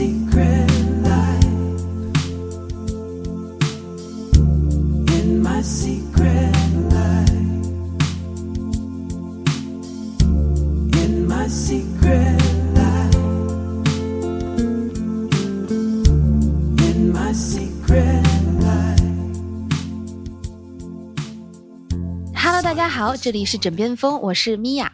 Hello，大家好，这里是枕边风，我是米娅。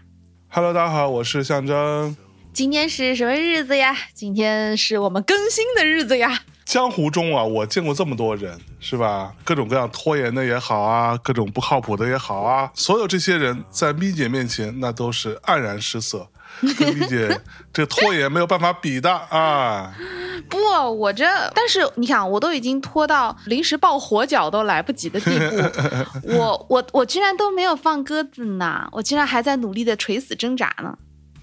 Hello，大家好，我是象征。今天是什么日子呀？今天是我们更新的日子呀。江湖中啊，我见过这么多人，是吧？各种各样拖延的也好啊，各种不靠谱的也好啊，所有这些人在咪姐面前，那都是黯然失色，跟咪姐 这拖延没有办法比的啊。不，我这，但是你想，我都已经拖到临时抱火脚都来不及的地步，我我我居然都没有放鸽子呢，我居然还在努力的垂死挣扎呢。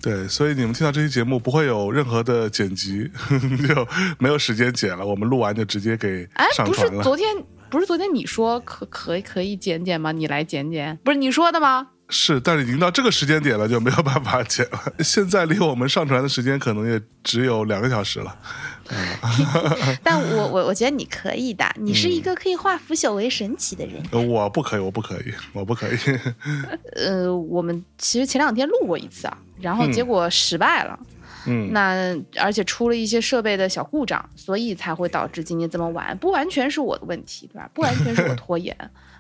对，所以你们听到这期节目不会有任何的剪辑，就没有时间剪了。我们录完就直接给哎，不是上传了。昨天，不是昨天你说可可可以剪剪吗？你来剪剪，不是你说的吗？是，但是已经到这个时间点了，就没有办法剪了。现在离我们上传的时间可能也只有两个小时了。但我我我觉得你可以的，你是一个可以化腐朽为神奇的人。呃我不可以，我不可以，我不可以。呃，我们其实前两天录过一次啊，然后结果失败了。嗯，那而且出了一些设备的小故障，所以才会导致今天这么晚。不完全是我的问题，对吧？不完全是我拖延，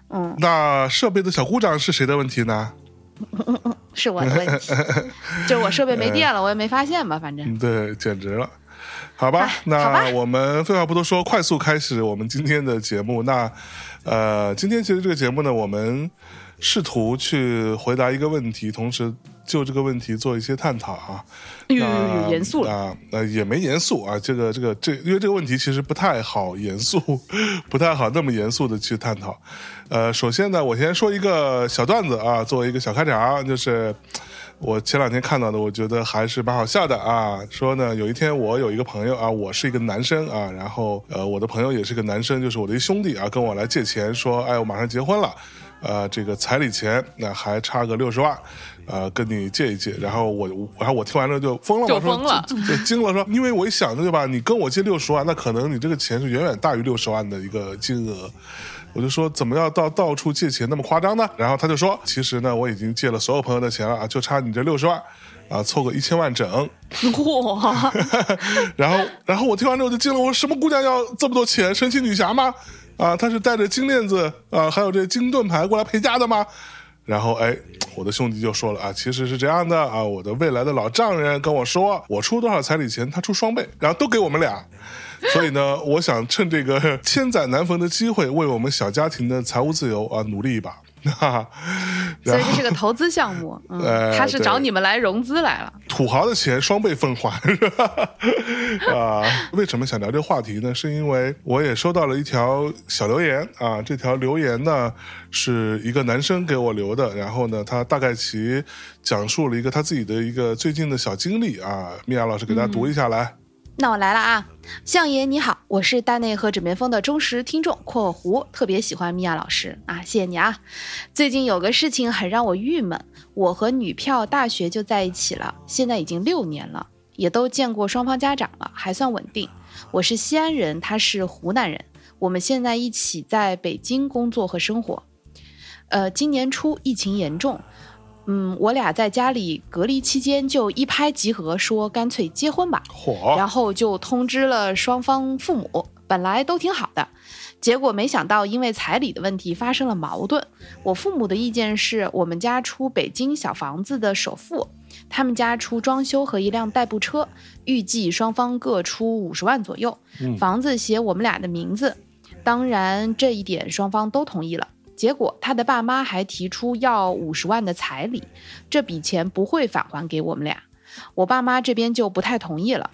嗯，那设备的小故障是谁的问题呢？是我的问题。就是我设备没电了，我也没发现吧，反正。嗯，对，简直了。好吧，哎好吧那我们废话不多说，快速开始我们今天的节目。那呃，今天其实这个节目呢，我们试图去回答一个问题，同时就这个问题做一些探讨啊。呦呦那呦，严肃了。啊，呃，也没严肃啊，这个这个这，因为这个问题其实不太好严肃，不太好那么严肃的去探讨。呃，首先呢，我先说一个小段子啊，作为一个小开场，就是我前两天看到的，我觉得还是蛮好笑的啊。说呢，有一天我有一个朋友啊，我是一个男生啊，然后呃，我的朋友也是个男生，就是我的一兄弟啊，跟我来借钱，说，哎，我马上结婚了。呃，这个彩礼钱那还差个六十万，呃，跟你借一借。然后我，然后我听完之后就疯了就疯了就就惊了，说，因为我一想，对吧？你跟我借六十万，那可能你这个钱是远远大于六十万的一个金额。我就说怎么要到到处借钱那么夸张呢？然后他就说，其实呢，我已经借了所有朋友的钱了啊，就差你这六十万，啊，凑个一千万整。哇，然后，然后我听完之后就惊了，我说什么姑娘要这么多钱？神奇女侠吗？啊，她是带着金链子啊，还有这金盾牌过来陪嫁的吗？然后，哎，我的兄弟就说了啊，其实是这样的啊，我的未来的老丈人跟我说，我出多少彩礼钱，他出双倍，然后都给我们俩。所以呢，我想趁这个千载难逢的机会，为我们小家庭的财务自由啊努力一把。哈哈，所以这是个投资项目，嗯，呃他是找你们来融资来了。土豪的钱双倍奉还，是吧？啊，为什么想聊这个话题呢？是因为我也收到了一条小留言啊，这条留言呢是一个男生给我留的，然后呢，他大概其讲述了一个他自己的一个最近的小经历啊，米娅老师给大家读一下来。那我来了啊，相爷你好，我是大内和枕边风的忠实听众（括弧特别喜欢米娅老师啊，谢谢你啊）。最近有个事情很让我郁闷，我和女票大学就在一起了，现在已经六年了，也都见过双方家长了，还算稳定。我是西安人，他是湖南人，我们现在一起在北京工作和生活。呃，今年初疫情严重，嗯，我俩在家里隔离期间就一拍即合，说干脆结婚吧。嚯，然后就通知了双方父母，本来都挺好的，结果没想到因为彩礼的问题发生了矛盾。我父母的意见是我们家出北京小房子的首付，他们家出装修和一辆代步车，预计双方各出五十万左右，嗯房子写我们俩的名字。当然这一点双方都同意了。结果他的爸妈还提出要五十万的彩礼，这笔钱不会返还给我们俩。我爸妈这边就不太同意了。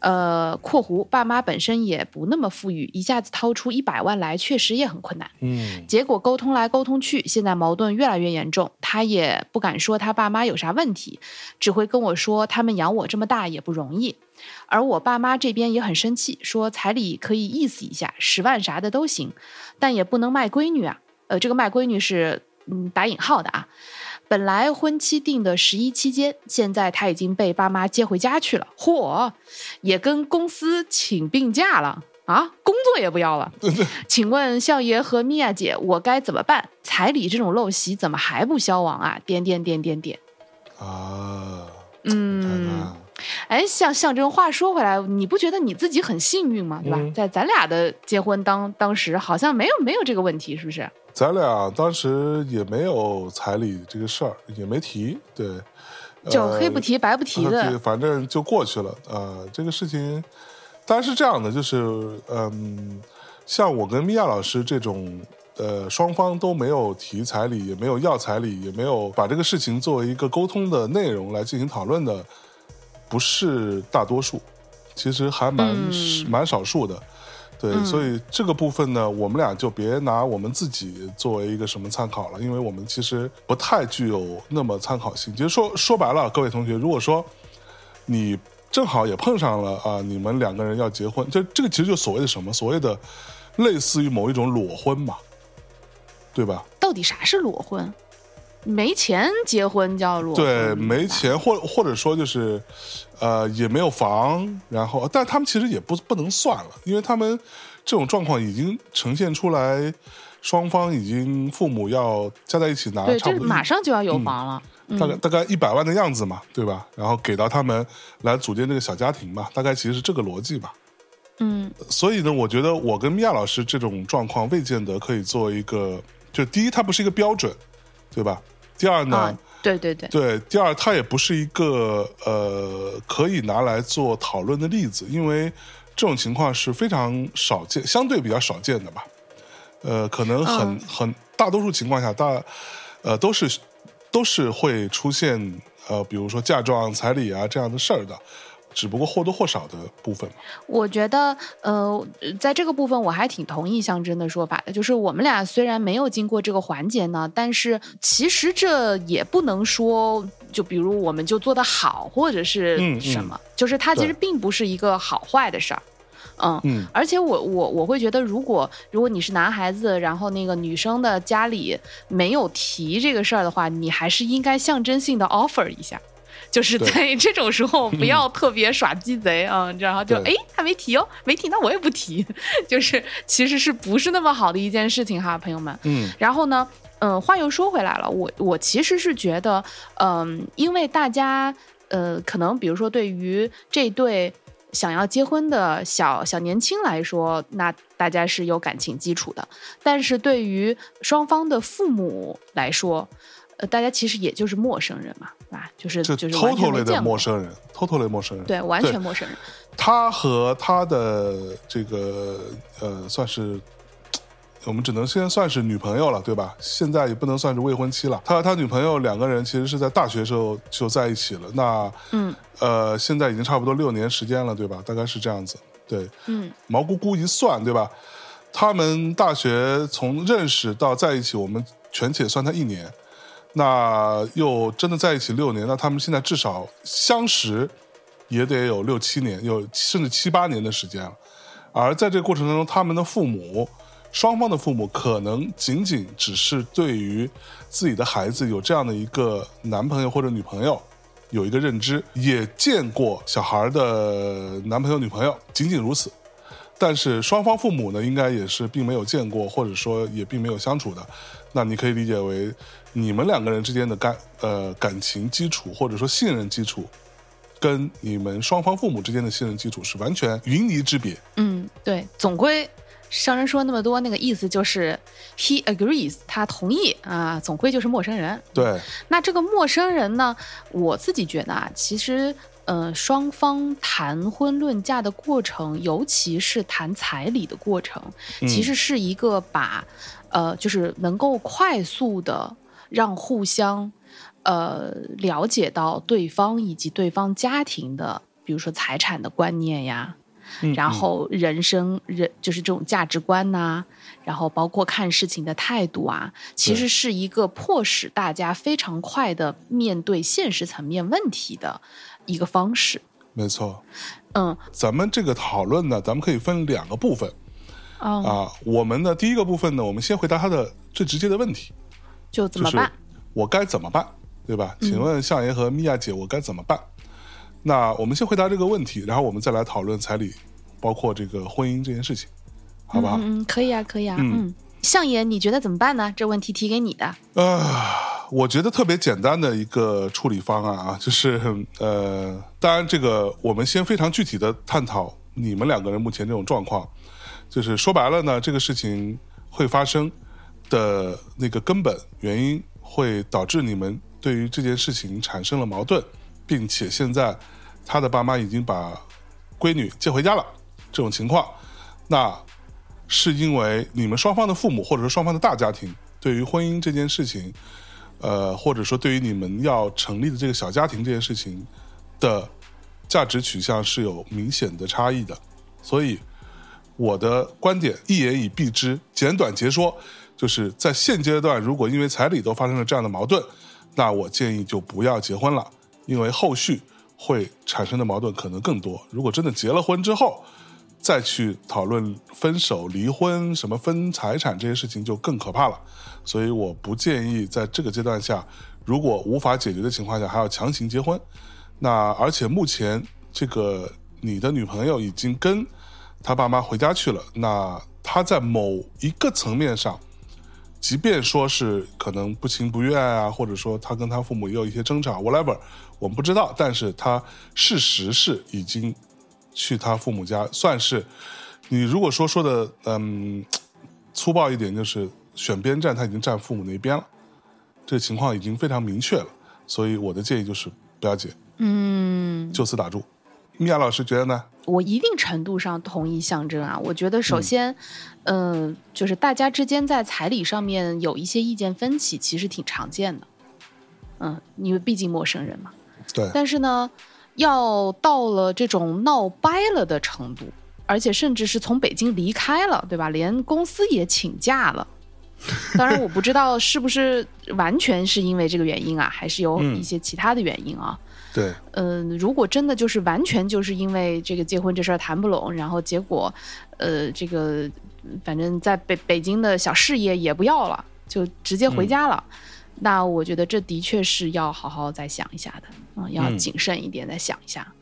呃，括弧爸妈本身也不那么富裕，一下子掏出一百万来，确实也很困难。嗯结果沟通来沟通去，现在矛盾越来越严重。他也不敢说他爸妈有啥问题，只会跟我说他们养我这么大也不容易。而我爸妈这边也很生气，说彩礼可以意思一下，十万啥的都行，但也不能卖闺女啊。呃，这个卖闺女是嗯打引号的啊。本来婚期定的十一期间，现在她已经被爸妈接回家去了，嚯，也跟公司请病假了啊，工作也不要了。请问笑爷和米娅姐，我该怎么办？彩礼这种陋习怎么还不消亡啊？点点点点点。啊，嗯哎，像像这种话说回来，你不觉得你自己很幸运吗？对吧？嗯在咱俩的结婚当当时，好像没有没有这个问题，是不是？咱俩当时也没有彩礼这个事儿，也没提，对，就呃黑不提白不提 对，的。反正就过去了。呃，这个事情当然是这样的，就是嗯，像我跟米娅老师这种。呃，双方都没有提彩礼，也没有要彩礼，也没有把这个事情作为一个沟通的内容来进行讨论的，不是大多数，其实还蛮、嗯蛮少数的。对，嗯所以这个部分呢，我们俩就别拿我们自己作为一个什么参考了，因为我们其实不太具有那么参考性。其实说说白了，各位同学，如果说你正好也碰上了啊，你们两个人要结婚，就这个其实就所谓的什么，所谓的类似于某一种裸婚嘛，对吧？到底啥是裸婚？没钱结婚叫裸婚？对，没钱，或或者说就是，呃，也没有房，然后，但他们其实也不不能算了，因为他们这种状况已经呈现出来，双方已经父母要加在一起拿对，这马上就要有房了。大概大概一百万的样子嘛，对吧？然后给到他们来组建这个小家庭嘛，大概其实是这个逻辑吧。嗯所以呢，我觉得我跟米娅老师这种状况未见得可以做一个，就第一，它不是一个标准，对吧？第二呢，啊，对对对，对，第二，它也不是一个呃可以拿来做讨论的例子，因为这种情况是非常少见，相对比较少见的吧。呃，可能很、嗯很大多数情况下，大呃都是都是会出现呃，比如说嫁妆、彩礼啊这样的事儿的，只不过或多或少的部分嘛。我觉得，呃，在这个部分我还挺同意象征的说法的，就是我们俩虽然没有经过这个环节呢，但是其实这也不能说，就比如我们就做的好，或者是嗯嗯什么，就是它其实并不是一个好坏的事儿。嗯，嗯而且我我我会觉得，如果如果你是男孩子，然后那个女生的家里没有提这个事儿的话，你还是应该象征性的 offer 一下，就是在这种时候不要特别耍鸡贼啊，然后就对。哎他没提哦，没提那我也不提，就是其实是不是那么好的一件事情哈，朋友们。嗯。然后呢，嗯，话又说回来了，我我其实是觉得，嗯，因为大家，呃，可能比如说对于这对想要结婚的小小年轻来说，那大家是有感情基础的，但是对于双方的父母来说，呃，大家其实也就是陌生人嘛，对吧？就是这就是 totally 的陌，生人，totally 陌生人。对，完全陌生人。他和他的这个呃，算是我们只能先算是女朋友了，对吧？现在也不能算是未婚妻了。他和他女朋友两个人其实是在大学时候就在一起了，那嗯呃，现在已经差不多六年时间了，对吧？大概是这样子。对，嗯毛估估一算，对吧？他们大学从认识到在一起，我们全且算他一年，那又真的在一起六年，那他们现在至少相识也得有六七年，有甚至七八年的时间了。而在这个过程当中，他们的父母，双方的父母可能仅仅只是对于自己的孩子有这样的一个男朋友或者女朋友有一个认知，也见过小孩的男朋友、女朋友，仅仅如此。但是双方父母呢，应该也是并没有见过，或者说也并没有相处的。那你可以理解为你们两个人之间的感呃感情基础，或者说信任基础，跟你们双方父母之间的信任基础是完全云泥之别。嗯，对，总归商人说那么多，那个意思就是 he agrees，他同意啊，总归就是陌生人。对，那这个陌生人呢，我自己觉得啊，其实呃，双方谈婚论嫁的过程，尤其是谈彩礼的过程，其实是一个把呃，就是能够快速的让互相呃了解到对方以及对方家庭的，比如说财产的观念呀。嗯然后人生人就是这种价值观呐、然后包括看事情的态度啊，其实是一个迫使大家非常快的面对现实层面问题的一个方式。没错。嗯咱们这个讨论呢，咱们可以分两个部分嗯，啊。我们的第一个部分呢，我们先回答他的最直接的问题，就怎么办？我该怎么办？对吧？请问相爷和米娅姐，我该怎么办？那我们先回答这个问题，然后我们再来讨论彩礼，包括这个婚姻这件事情，好不好？嗯，嗯可以啊，可以啊，嗯嗯。相爷，你觉得怎么办呢？这问题提给你的。啊，我觉得特别简单的一个处理方案啊，就是 呃，当然这个我们先非常具体的探讨你们两个人目前这种状况，就是说白了呢，这个事情会发生的那个根本原因，会导致你们对于这件事情产生了矛盾，并且现在他的爸妈已经把闺女接回家了，这种情况，那是因为你们双方的父母或者说双方的大家庭对于婚姻这件事情，呃，或者说对于你们要成立的这个小家庭这件事情的价值取向是有明显的差异的，所以我的观点一言以蔽之，简短截说，就是在现阶段，如果因为彩礼都发生了这样的矛盾，那我建议就不要结婚了，因为后续会产生的矛盾可能更多。如果真的结了婚之后，再去讨论分手、离婚、什么分财产这些事情就更可怕了。所以我不建议在这个阶段下，如果无法解决的情况下还要强行结婚。那而且目前这个你的女朋友已经跟他爸妈回家去了，那他在某一个层面上，即便说是可能不情不愿啊，或者说他跟他父母也有一些争吵，whatever，我们不知道，但是他事实是已经去他父母家，算是你如果说说的嗯粗暴一点，就是选边站，他已经站父母那边了，这个情况已经非常明确了，所以我的建议就是不要结，嗯，就此打住。米娅老师觉得呢？我一定程度上同意象征啊。我觉得首先，嗯、就是大家之间在彩礼上面有一些意见分歧，其实挺常见的。嗯，因为毕竟陌生人嘛。对，但是呢，要到了这种闹掰了的程度，而且甚至是从北京离开了，对吧？连公司也请假了。当然，我不知道是不是完全是因为这个原因啊，还是有嗯一些其他的原因啊。对，嗯，如果真的就是完全就是因为这个结婚这事儿谈不拢，然后结果，呃，这个反正在北北京的小事业也不要了，就直接回家了，那我觉得这的确是要好好再想一下的，嗯、要嗯。谨慎一点，再想一下。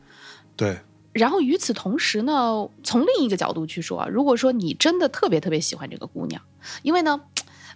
对，然后与此同时呢，从另一个角度去说啊，如果说你真的特别特别喜欢这个姑娘，因为呢，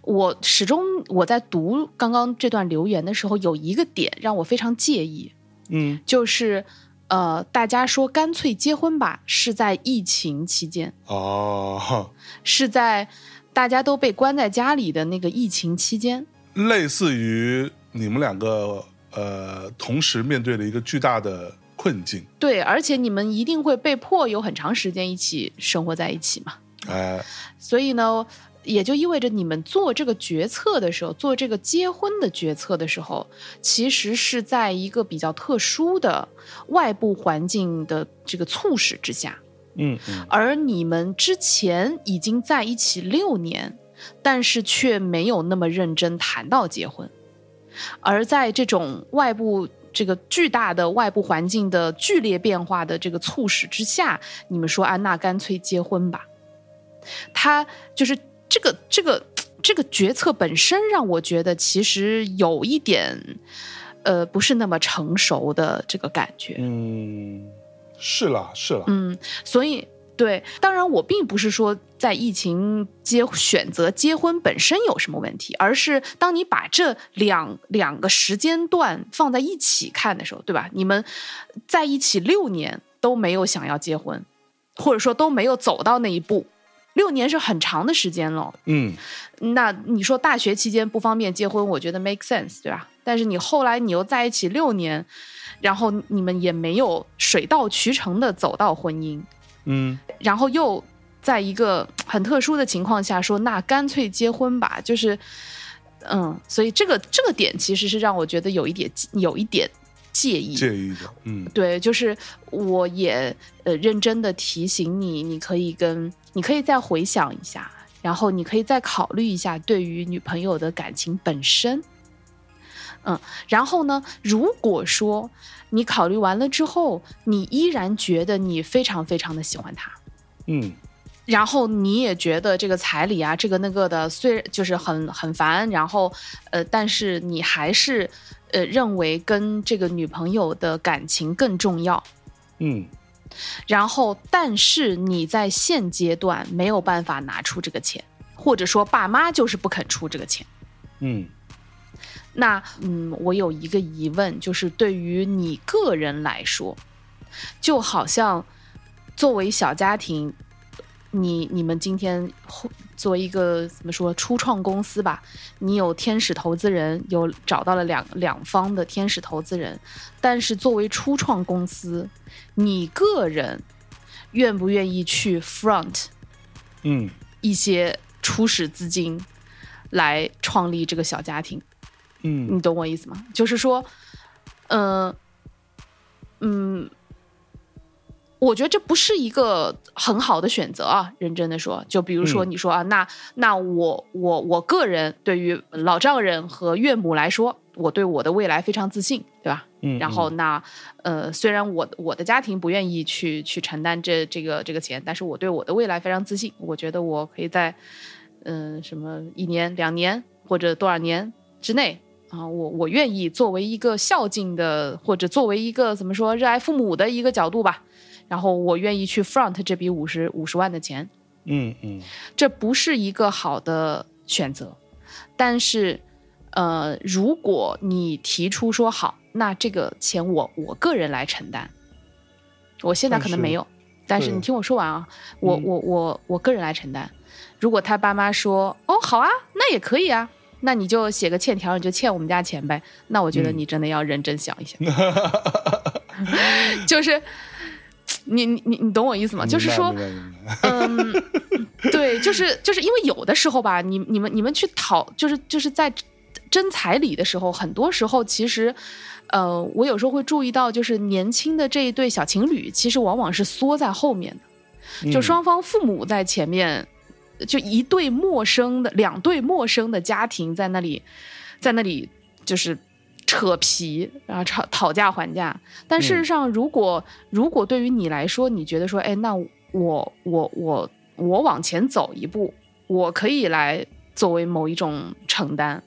我始终我在读刚刚这段留言的时候，有一个点让我非常介意，嗯。就是呃，大家说干脆结婚吧，是在疫情期间，哦，是在大家都被关在家里的那个疫情期间。类似于你们两个呃同时面对了一个巨大的困境，对，而且你们一定会被迫有很长时间一起生活在一起嘛，哎，所以呢，也就意味着你们做这个决策的时候，做这个结婚的决策的时候，其实是在一个比较特殊的外部环境的这个促使之下。嗯嗯而你们之前已经在一起六年，但是却没有那么认真谈到结婚，而在这种外部这个巨大的外部环境的剧烈变化的这个促使之下，你们说安娜干脆结婚吧。他就是这个这个这个决策本身让我觉得其实有一点，呃，不是那么成熟的这个感觉。嗯，是啦是啦，嗯，所以对，当然我并不是说在疫情结选择结婚本身有什么问题，而是当你把这两两个时间段放在一起看的时候，对吧？你们在一起六年都没有想要结婚，或者说都没有走到那一步，六年是很长的时间了。嗯。那你说大学期间不方便结婚，我觉得 make sense，对吧？但是你后来你又在一起六年，然后你们也没有水到渠成的走到婚姻，嗯。然后又在一个很特殊的情况下说，那干脆结婚吧，就是，嗯，所以这个这个点其实是让我觉得有一点有一点介意，介意的，嗯。对，就是我也呃认真的提醒你，你可以跟你可以再回想一下，然后你可以再考虑一下对于女朋友的感情本身。嗯，然后呢，如果说你考虑完了之后，你依然觉得你非常非常的喜欢他，嗯然后你也觉得这个彩礼啊，这个那个的，虽然就是很很烦，然后呃，但是你还是呃认为跟这个女朋友的感情更重要。嗯然后，但是你在现阶段没有办法拿出这个钱，或者说爸妈就是不肯出这个钱。嗯那嗯，我有一个疑问，就是对于你个人来说，就好像作为小家庭，你你们今天后作为一个怎么说初创公司吧，你有天使投资人，有找到了两两方的天使投资人，但是作为初创公司，你个人愿不愿意去 front 嗯一些初始资金来创立这个小家庭？嗯你懂我意思吗？就是说，嗯、嗯，我觉得这不是一个很好的选择啊。认真的说，就比如说嗯你说啊，那那我我我个人对于老丈人和岳母来说，我对我的未来非常自信，对吧？嗯，然后那呃，虽然我我的家庭不愿意去去承担这这个这个钱，但是我对我的未来非常自信，我觉得我可以在嗯、什么一年两年或者多少年之内啊，我我愿意作为一个孝敬的或者作为一个怎么说热爱父母的一个角度吧，然后我愿意去 front 这笔五十五十万的钱，嗯嗯这不是一个好的选择。但是，呃，如果你提出说好，那这个钱我我个人来承担，我现在可能没有，但是对你听我说完啊，我嗯我我我个人来承担。如果他爸妈说哦好啊，那也可以啊，那你就写个欠条，你就欠我们家钱呗。那我觉得嗯你真的要认真想一想，就是你你你你懂我意思吗？就是说，嗯，对，就是就是因为有的时候吧，你你们你们去讨，就是就是在争彩礼的时候，很多时候其实，呃，我有时候会注意到，就是年轻的这一对小情侣，其实往往是缩在后面的，就嗯双方父母在前面，就一对陌生的两对陌生的家庭在那里，在那里就是。扯皮，然后吵讨价还价。但事实上，如果、如果对于你来说，你觉得说，哎，那我我我我往前走一步，我可以来作为某一种承担。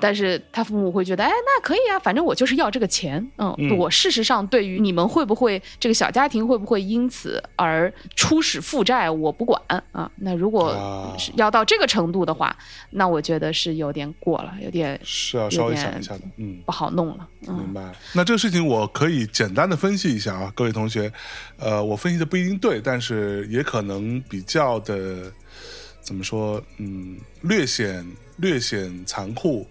但是他父母会觉得，哎，那可以啊，反正我就是要这个钱。嗯，嗯我事实上对于你们会不会这个小家庭会不会因此而初始负债，我不管啊。那如果要到这个程度的话，那我觉得是有点过了，有点是要稍微想一下的，嗯。不好弄了。明嗯白。那这个事情我可以简单的分析一下啊，各位同学，呃，我分析的不一定对，但是也可能比较的怎么说，嗯，略显略显残酷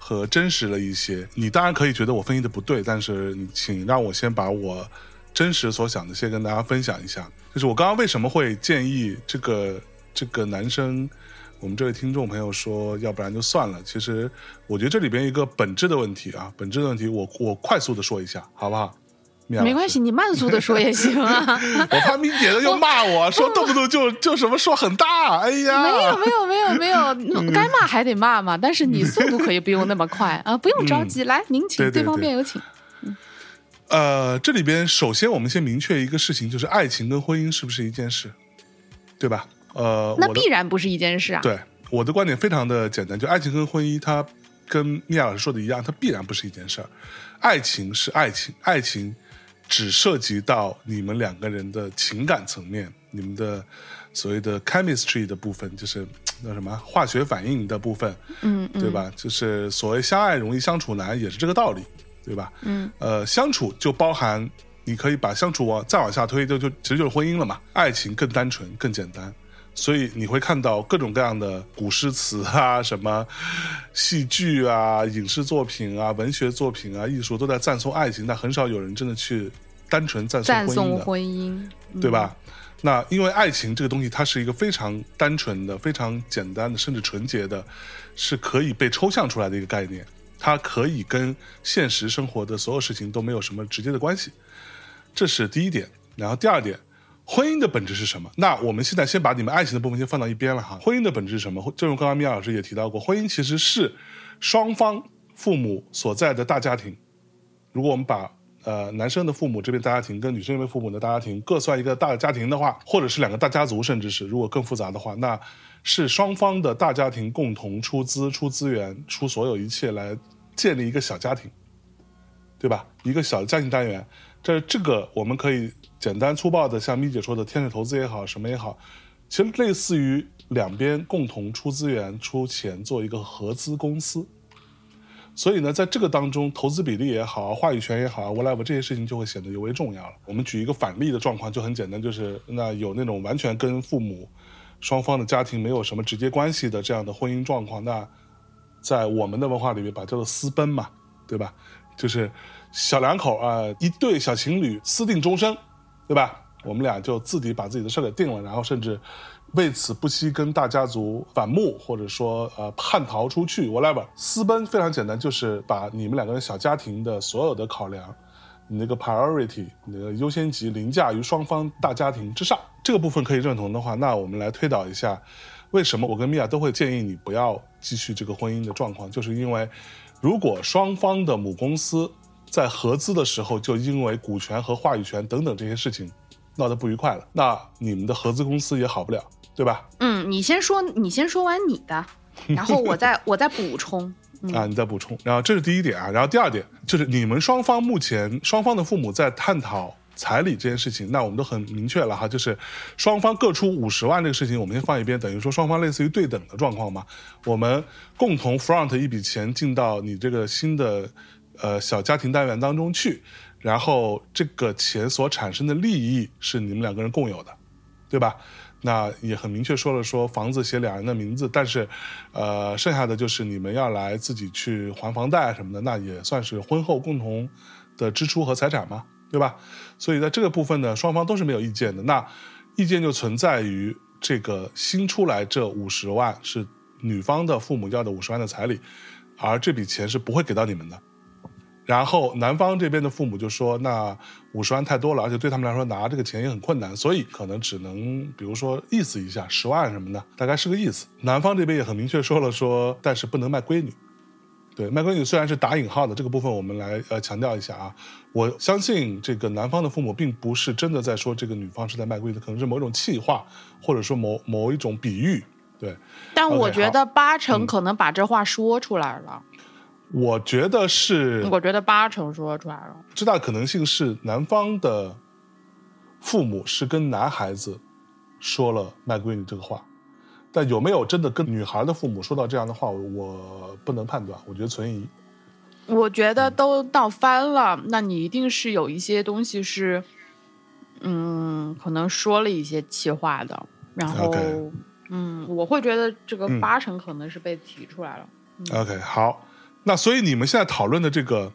和真实了一些。你当然可以觉得我分析的不对，但是请让我先把我真实所想的先跟大家分享一下。就是我刚刚为什么会建议这个这个男生。我们这位听众朋友说，要不然就算了。其实，我觉得这里边一个本质的问题啊，本质的问题我，我快速的说一下，好不好？没关系，，你慢速的说也行啊。我怕米姐的又骂我说动不动就就什么说很大，哎呀，没有没有没有没有，该骂还得骂嘛，但是你速度可以不用那么快啊，不用着急。来，您请，对方辩友请。呃，这里边首先我们先明确一个事情，就是爱情跟婚姻是不是一件事，对吧？呃，那必然不是一件事啊。对我的观点非常的简单，就爱情跟婚姻，它跟米娅老师说的一样，它必然不是一件事儿。爱情是爱情，爱情只涉及到你们两个人的情感层面，你们的所谓的 chemistry 的部分，就是那什么化学反应的部分，嗯嗯，对吧？就是所谓相爱容易相处难，也是这个道理，对吧？嗯，呃，相处就包含你可以把相处往再往下推，就就其实就是婚姻了嘛。爱情更单纯、更简单，所以你会看到各种各样的古诗词啊，什么戏剧啊、影视作品啊、文学作品啊、艺术都在赞颂爱情，但很少有人真的去单纯赞颂婚姻的。颂婚姻，嗯对吧？那因为爱情这个东西，它是一个非常单纯的、非常简单的，甚至纯洁的，是可以被抽象出来的一个概念。它可以跟现实生活的所有事情都没有什么直接的关系，这是第一点。然后第二点，婚姻的本质是什么？那我们现在先把你们爱情的部分先放到一边了哈。婚姻的本质是什么？正如刚刚米娅老师也提到过，婚姻其实是双方父母所在的大家庭。如果我们把呃男生的父母这边大家庭跟女生这边父母的大家庭各算一个大的家庭的话，或者是两个大家族，甚至是如果更复杂的话，那是双方的大家庭共同出资、出资源、出所有一切来建立一个小家庭，对吧？一个小的家庭单元，这这个我们可以简单粗暴的像咪姐说的天使投资也好，什么也好，其实类似于两边共同出资源、出钱做一个合资公司。所以呢，在这个当中，投资比例也好，话语权也好，whatever 这些事情就会显得尤为重要了。我们举一个反例的状况，就很简单，就是那有那种完全跟父母双方的家庭没有什么直接关系的这样的婚姻状况，那在我们的文化里面把叫做私奔嘛，对吧？就是小两口啊、一对小情侣私定终生，对吧？我们俩就自己把自己的事儿给定了，然后甚至为此不惜跟大家族反目，或者说呃叛逃出去，whatever。私奔非常简单，就是把你们两个人小家庭的所有的考量，你那个 priority，你的优先级凌驾于双方大家庭之上。这个部分可以认同的话，那我们来推导一下，为什么我跟米娅都会建议你不要继续这个婚姻的状况，就是因为如果双方的母公司在合资的时候就因为股权和话语权等等这些事情闹得不愉快了，那你们的合资公司也好不了，对吧？嗯，你先说，你先说完你的，然后我再我再补充。啊，你再补充。然后这是第一点啊，然后第二点就是你们双方目前双方的父母在探讨彩礼这件事情，那我们都很明确了哈，就是双方各出五十万这个事情，我们先放一边，等于说双方类似于对等的状况嘛，我们共同 front 一笔钱进到你这个新的呃小家庭单元当中去，然后这个钱所产生的利益是你们两个人共有的，对吧？那也很明确说了，说房子写两人的名字，但是，呃，剩下的就是你们要来自己去还房贷什么的，那也算是婚后共同的支出和财产嘛，对吧？所以在这个部分呢，双方都是没有意见的。那意见就存在于这个新出来这五十万是女方的父母要的五十万的彩礼，而这笔钱是不会给到你们的。然后男方这边的父母就说：“那五十万太多了，而且对他们来说拿这个钱也很困难，所以可能只能比如说意思一下十万什么的，大概是个意思。”男方这边也很明确说了说，但是不能卖闺女。对，卖闺女虽然是打引号的这个部分，我们来呃强调一下啊。我相信这个男方的父母并不是真的在说这个女方是在卖闺女，可能是某种气话，或者说某某一种比喻。对，但我觉得八成嗯可能把这话说出来了，我觉得是我觉得八成说出来了。最大可能性是男方的父母是跟男孩子说了卖闺女这个话，但有没有真的跟女孩的父母说到这样的话，我不能判断，我觉得存疑。我觉得都闹翻了，那你一定是有一些东西是，嗯，可能说了一些气话的，然后嗯，我会觉得这个嗯八成可能是被提出来了。OK，好，那所以你们现在讨论的这个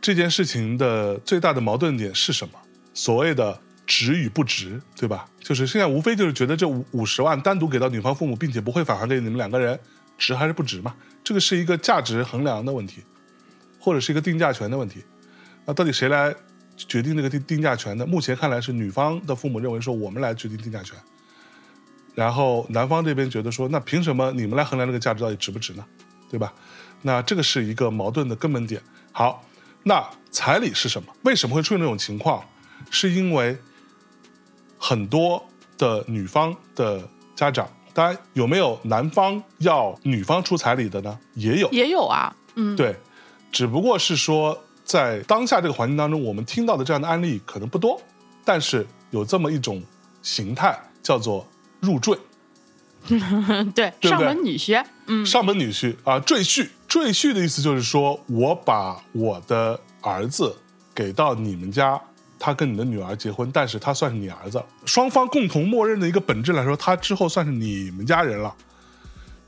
这件事情的最大的矛盾点是什么？所谓的值与不值，对吧？就是现在无非就是觉得这五五十万单独给到女方父母，并且不会返还给你们两个人，值还是不值嘛？这个是一个价值衡量的问题，或者是一个定价权的问题。那到底谁来决定这个定定价权呢？目前看来是女方的父母认为说我们来决定定价权，然后男方这边觉得说，那凭什么你们来衡量这个价值到底值不值呢？对吧？那这个是一个矛盾的根本点。好，那彩礼是什么？为什么会出现这种情况？是因为很多的女方的家长，当然有没有男方要女方出彩礼的呢？也有，也有啊，嗯，对，只不过是说在当下这个环境当中，我们听到的这样的案例可能不多，但是有这么一种形态叫做入赘。对，对不对上门女婿，嗯，上门女婿啊，赘婿。赘婿的意思就是说，我把我的儿子给到你们家，他跟你的女儿结婚，但是他算是你儿子，双方共同默认的一个本质来说，他之后算是你们家人了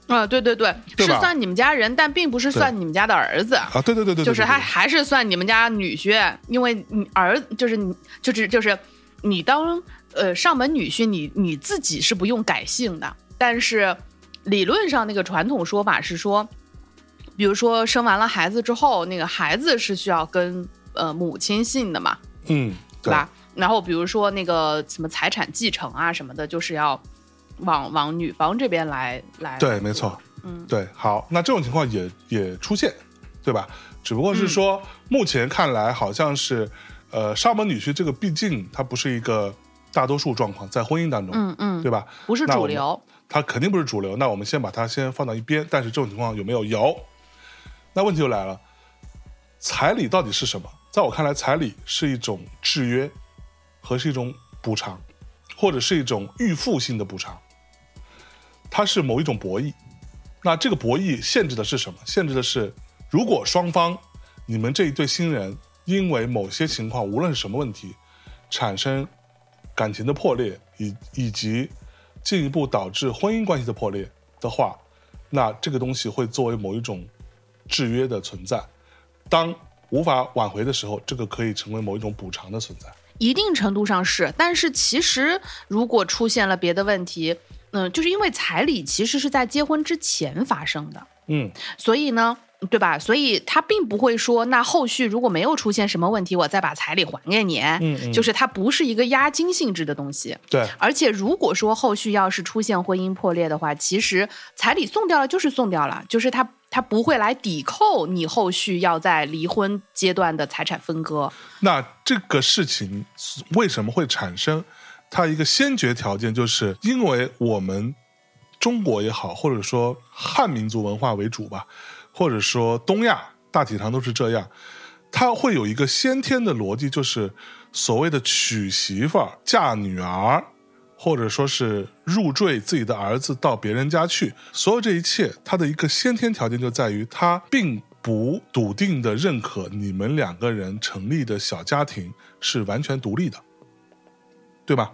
啊，对对对，对是算你们家人，但并不是算你们家的儿子。啊！对对对对对，就是他还是算你们家女婿，因为你儿就是你就是就是你当呃上门女婿，你你自己是不用改姓的，但是理论上那个传统说法是说，比如说生完了孩子之后，那个孩子是需要跟呃母亲姓的嘛，嗯，对吧？然后比如说那个什么财产继承啊什么的，就是要往往女方这边来来。对，没错，嗯对，好，那这种情况也也出现，对吧？只不过是说目前看来好像是，呃，上门女婿这个毕竟它不是一个大多数状况，在婚姻当中，嗯嗯，对吧？不是主流。它肯定不是主流，那我们先把它先放到一边。但是这种情况有没有？有。那问题就来了，彩礼到底是什么？在我看来，彩礼是一种制约和是一种补偿，或者是一种预付性的补偿。它是某一种博弈。那这个博弈限制的是什么？限制的是，如果双方你们这一对新人因为某些情况，无论是什么问题，产生感情的破裂，以以及进一步导致婚姻关系的破裂的话，那这个东西会作为某一种制约的存在。当无法挽回的时候，这个可以成为某一种补偿的存在。一定程度上是，但是其实如果出现了别的问题，嗯、就是因为彩礼其实是在结婚之前发生的，嗯，所以呢，对吧？所以他并不会说，那后续如果没有出现什么问题，我再把彩礼还给你。嗯嗯就是它不是一个押金性质的东西。对，而且如果说后续要是出现婚姻破裂的话，其实彩礼送掉了就是送掉了，就是他他不会来抵扣你后续要在离婚阶段的财产分割。那这个事情为什么会产生？它一个先决条件就是因为我们中国也好，或者说汉民族文化为主吧，或者说东亚大体上都是这样，它会有一个先天的逻辑，就是所谓的娶媳妇儿、嫁女儿，或者说是入赘自己的儿子到别人家去，所有这一切，他的一个先天条件就在于他并不笃定的认可你们两个人成立的小家庭是完全独立的，对吧？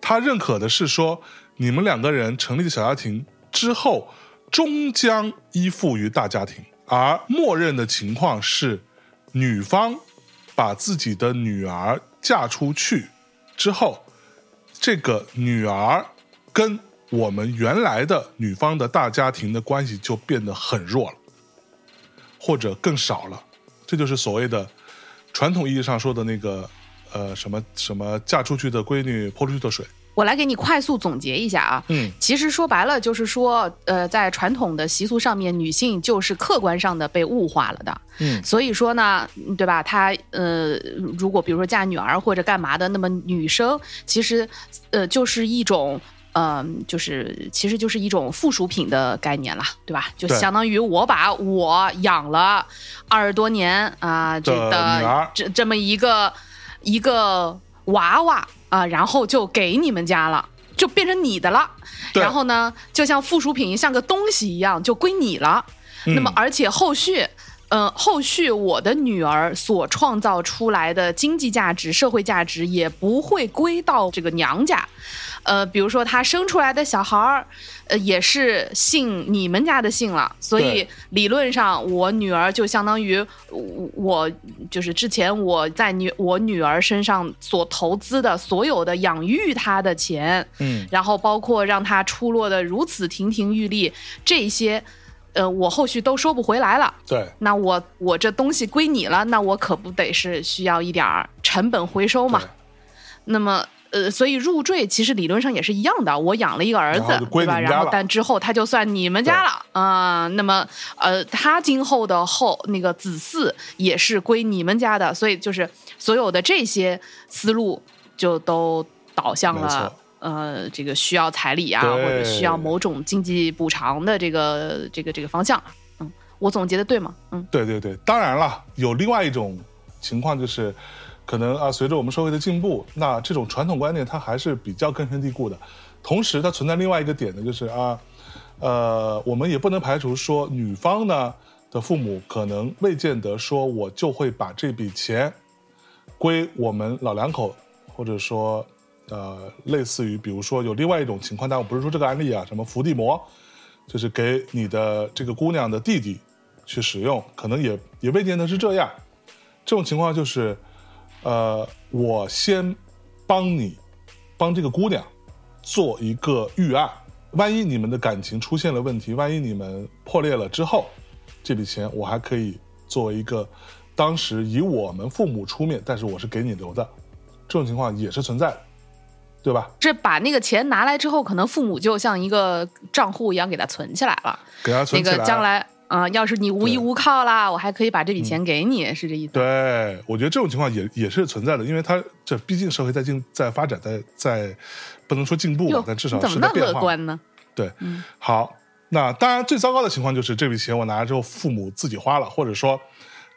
他认可的是说，你们两个人成立的小家庭之后，终将依附于大家庭，而默认的情况是，女方把自己的女儿嫁出去之后，这个女儿跟我们原来的女方的大家庭的关系就变得很弱了，或者更少了。这就是所谓的传统意义上说的那个呃什么什么嫁出去的闺女泼出去的水。我来给你快速总结一下啊，嗯其实说白了就是说，呃，在传统的习俗上面，女性就是客观上的被物化了的。嗯所以说呢，嗯对吧？她呃，如果比如说嫁女儿或者干嘛的，那么女生其实呃就是一种。嗯，就是其实就是一种附属品的概念了，对吧？就相当于我把我养了二十多年啊、这的这这么一个一个娃娃啊、然后就给你们家了，就变成你的了。然后呢，就像附属品，像个东西一样，就归你了。那么，而且后续，嗯、后续我的女儿所创造出来的经济价值、社会价值也不会归到这个娘家。呃，比如说他生出来的小孩儿，呃，也是姓你们家的姓了，所以理论上我女儿就相当于我我就是之前我在女我女儿身上所投资的所有的养育她的钱，嗯然后包括让她出落的如此亭亭玉立，这些，呃，我后续都收不回来了。对那我我这东西归你了，那我可不得是需要一点儿成本回收嘛？那么。呃，所以入赘其实理论上也是一样的，我养了一个儿子对吧？然后但之后他就算你们家了啊、那么呃，他今后的后那个子嗣也是归你们家的，所以就是所有的这些思路就都导向了呃这个需要彩礼啊，或者需要某种经济补偿的这个这个这个方向。嗯，我总结的对吗？嗯。对对对，当然了，有另外一种情况就是，可能啊，随着我们社会的进步，那这种传统观念它还是比较根深蒂固的。同时，它存在另外一个点呢，就是啊，呃，我们也不能排除说，女方呢的父母可能未见得说我就会把这笔钱归我们老两口，或者说呃，类似于比如说有另外一种情况，但我不是说这个案例啊，什么伏地魔，就是给你的这个姑娘的弟弟去使用，可能也也未见得是这样。这种情况就是，呃，我先帮你帮这个姑娘做一个预案，万一你们的感情出现了问题，万一你们破裂了之后，这笔钱我还可以作为一个当时以我们父母出面，但是我是给你留的，这种情况也是存在的，对吧？这把那个钱拿来之后，可能父母就像一个账户一样给他存起来了。给他存起来，那个将来，啊、要是你无依无靠啦，我还可以把这笔钱给你，是这意思？对，我觉得这种情况也也是存在的，因为它这毕竟社会在进在发展，在在不能说进步吧，但至少你怎么那么是在变化。乐观呢？对，好，那当然最糟糕的情况就是这笔钱我拿了之后，父母自己花了，或者说，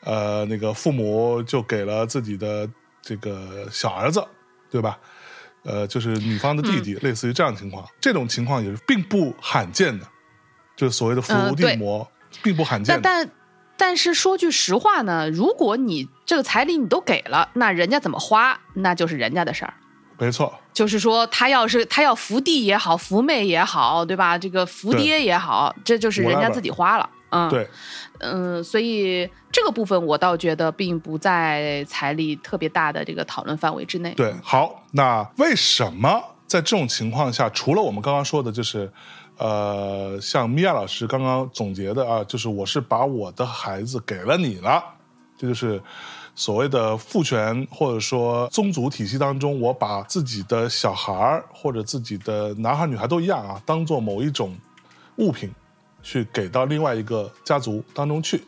呃，那个父母就给了自己的这个小儿子，对吧？呃，就是女方的弟弟，类似于这样的情况，这种情况也是并不罕见的，就是所谓的伏地魔，并不罕见。但但但是说句实话呢，如果你这个彩礼你都给了，那人家怎么花，那就是人家的事儿。没错，就是说，他要是他要扶弟也好，扶妹也好，对吧？这个扶爹也好，这就是人家自己花了。嗯，对，嗯，所以这个部分我倒觉得并不在彩礼特别大的这个讨论范围之内。对，好，那为什么在这种情况下，除了我们刚刚说的，就是呃，像米娅老师刚刚总结的啊，就是我是把我的孩子给了你了，这就是所谓的父权或者说宗族体系当中，我把自己的小孩儿或者自己的男孩女孩都一样啊，当做某一种物品去给到另外一个家族当中去。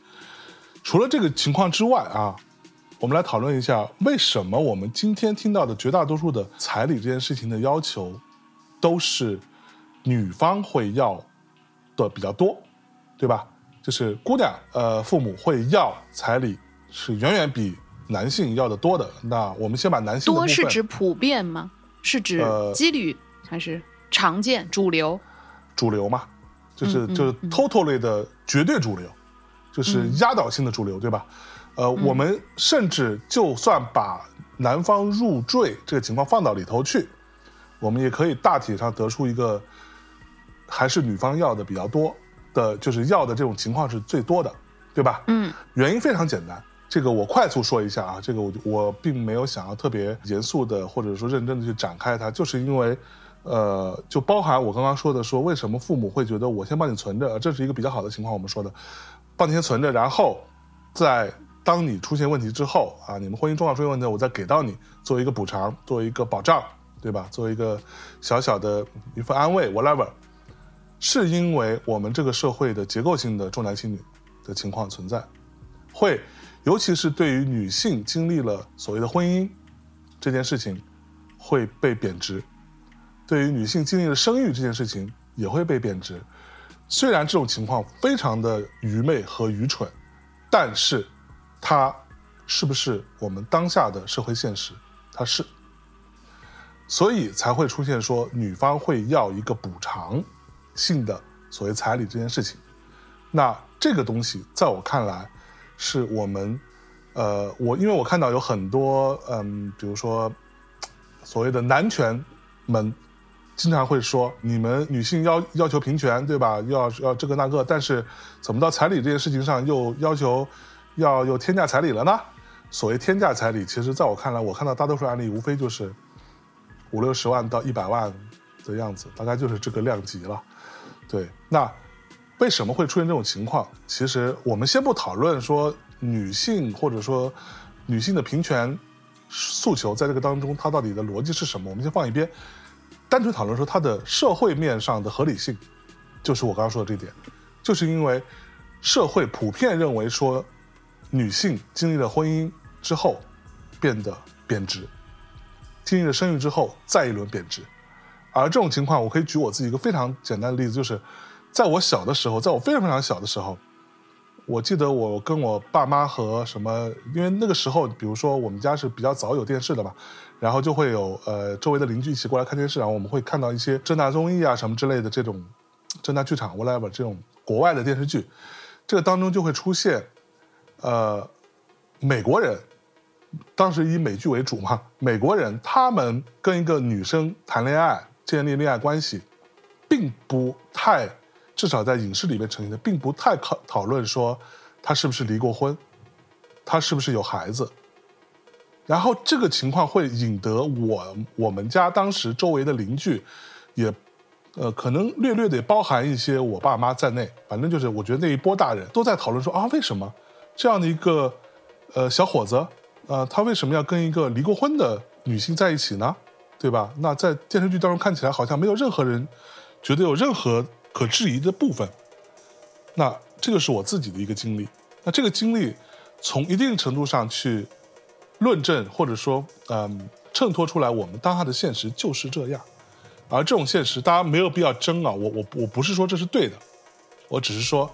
除了这个情况之外啊，我们来讨论一下，为什么我们今天听到的绝大多数的彩礼这件事情的要求，都是女方会要的比较多，对吧？就是姑娘，呃，父母会要彩礼是远远比男性要的多的。那我们先把男性多是指普遍吗？是指呃几率还是常见、主流？主流嘛，就是、就是 totally 的绝对主流，就是嗯压倒性的主流，对吧？呃，我们甚至就算把男方入赘这个情况放到里头去，我们也可以大体上得出一个，还是女方要的比较多的，就是要的这种情况是最多的，对吧？嗯原因非常简单，这个我快速说一下啊，这个我我并没有想要特别严肃的或者说认真的去展开它，就是因为，呃，就包含我刚刚说的说为什么父母会觉得我先帮你存着，这是一个比较好的情况，我们说的，帮你先存着，然后在当你出现问题之后啊，你们婚姻状况出现问题，我再给到你作为一个补偿，作为一个保障，对吧？作为一个小小的一份安慰，whatever。是因为我们这个社会的结构性的重男轻女的情况存在，会，尤其是对于女性经历了所谓的婚姻这件事情，会被贬值；对于女性经历了生育这件事情，也会被贬值。虽然这种情况非常的愚昧和愚蠢，但是它是不是我们当下的社会现实？它是，所以才会出现说女方会要一个补偿性的所谓彩礼这件事情。那这个东西在我看来，是我们，呃，我因为我看到有很多，嗯，比如说所谓的男权们，经常会说你们女性要要求平权，对吧？要要这个那个，但是怎么到彩礼这件事情上又要求要有天价彩礼了呢？所谓天价彩礼，其实在我看来，我看到大多数案例无非就是五六十万到一百万的样子，大概就是这个量级了。对，那为什么会出现这种情况？其实我们先不讨论说女性或者说女性的平权诉求在这个当中它到底的逻辑是什么，我们先放一边，单纯讨论说它的社会面上的合理性，就是我刚刚说的这点，就是因为社会普遍认为说女性经历了婚姻之后变得贬值，经历了生育之后再一轮贬值。而这种情况，我可以举我自己一个非常简单的例子，就是在我小的时候，在我非常非常小的时候，我记得我跟我爸妈和什么，因为那个时候，比如说我们家是比较早有电视的嘛，然后就会有呃周围的邻居一起过来看电视，然后我们会看到一些正大综艺啊什么之类的这种正大剧场 whatever 这种国外的电视剧，这个当中就会出现呃美国人。当时以美剧为主嘛，美国人他们跟一个女生谈恋爱、建立恋爱关系，并不太，至少在影视里面呈现的，并不太讨讨论说他是不是离过婚，他是不是有孩子。然后这个情况会引得我我们家当时周围的邻居，也，呃，可能略略的包含一些我爸妈在内，反正就是我觉得那一波大人都在讨论说啊，为什么这样的一个呃小伙子。呃，他为什么要跟一个离过婚的女性在一起呢？对吧？那在电视剧当中看起来好像没有任何人觉得有任何可质疑的部分。那这个是我自己的一个经历。那这个经历从一定程度上去论证，或者说嗯衬托出来我们当下的现实就是这样。而这种现实，大家没有必要争啊！我我我不是说这是对的，我只是说，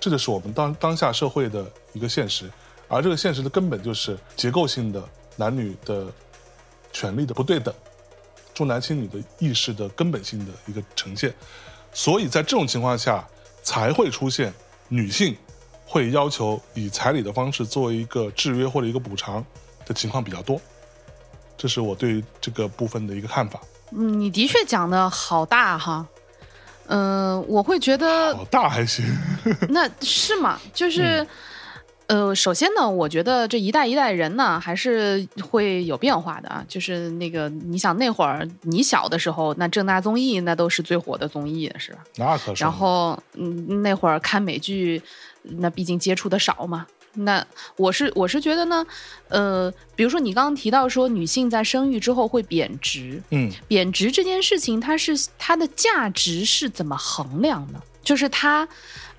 这就是我们当当下社会的一个现实。而这个现实的根本就是结构性的男女的权利的不对等，重男轻女的意识的根本性的一个呈现。所以在这种情况下，才会出现女性会要求以彩礼的方式作为一个制约或者一个补偿的情况比较多。这是我对于这个部分的一个看法。嗯，你的确讲的好大哈。嗯、我会觉得好大还行，那是吗，就是。呃，首先呢，我觉得这一代一代人呢，还是会有变化的啊。就是那个，你想那会儿你小的时候，那正大综艺那都是最火的综艺，是吧？那可是。然后，嗯，那会儿看美剧，那毕竟接触的少嘛。那我是我是觉得呢，呃，比如说你刚刚提到说女性在生育之后会贬值，嗯贬值这件事情，它是它的价值是怎么衡量呢？就是它，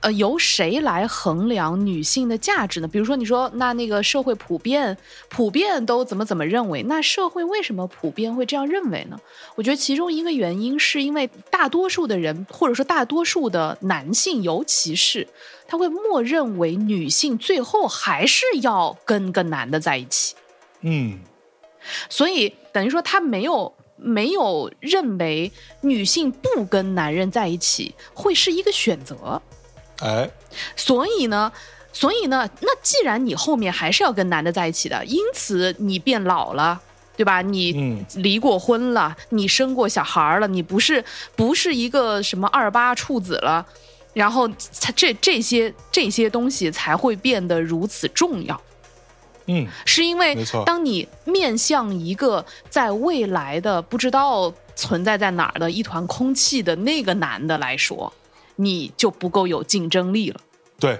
呃，由谁来衡量女性的价值呢？比如说，你说那那个社会普遍普遍都怎么怎么认为？那社会为什么普遍会这样认为呢？我觉得其中一个原因是因为大多数的人，或者说大多数的男性，尤其是他会默认为女性最后还是要跟个男的在一起。嗯所以等于说他没有没有认为女性不跟男人在一起会是一个选择，哎，所以呢。所以呢，那既然你后面还是要跟男的在一起的，因此你变老了，对吧？你嗯离过婚了，你生过小孩儿了，你不是不是一个什么二八处子了，然后才这这些这些东西才会变得如此重要。嗯是因为当你面向一个在未来的不知道存在在哪儿的一团空气的那个男的来说，你就不够有竞争力了。对，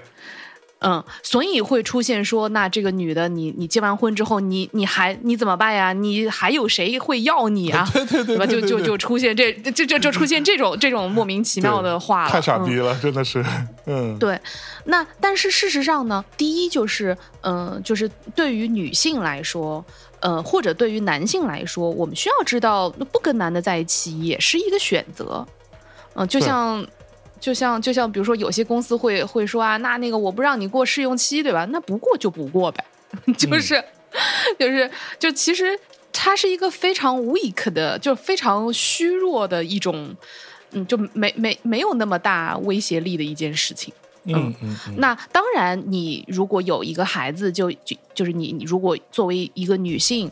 嗯，所以会出现说，那这个女的，你你结完婚之后，你你还你怎么办呀？你还有谁会要你啊？对对对吧？就对对对就就出现这就就就出现这种这种莫名其妙的话了，太傻嗯逼了，真的是，嗯，对，那但是事实上呢，第一就是，嗯、就是对于女性来说，呃，或者对于男性来说，我们需要知道，不跟男的在一起也是一个选择。嗯、就像，就像，就像，比如说，有些公司会会说啊，那那个我不让你过试用期，对吧？那不过就不过呗，就是，就是，就其实它是一个非常 weak 的，就非常虚弱的一种。嗯，就没没没有那么大威胁力的一件事情。嗯嗯嗯，那当然，你如果有一个孩子就，就就是你，你如果作为一个女性，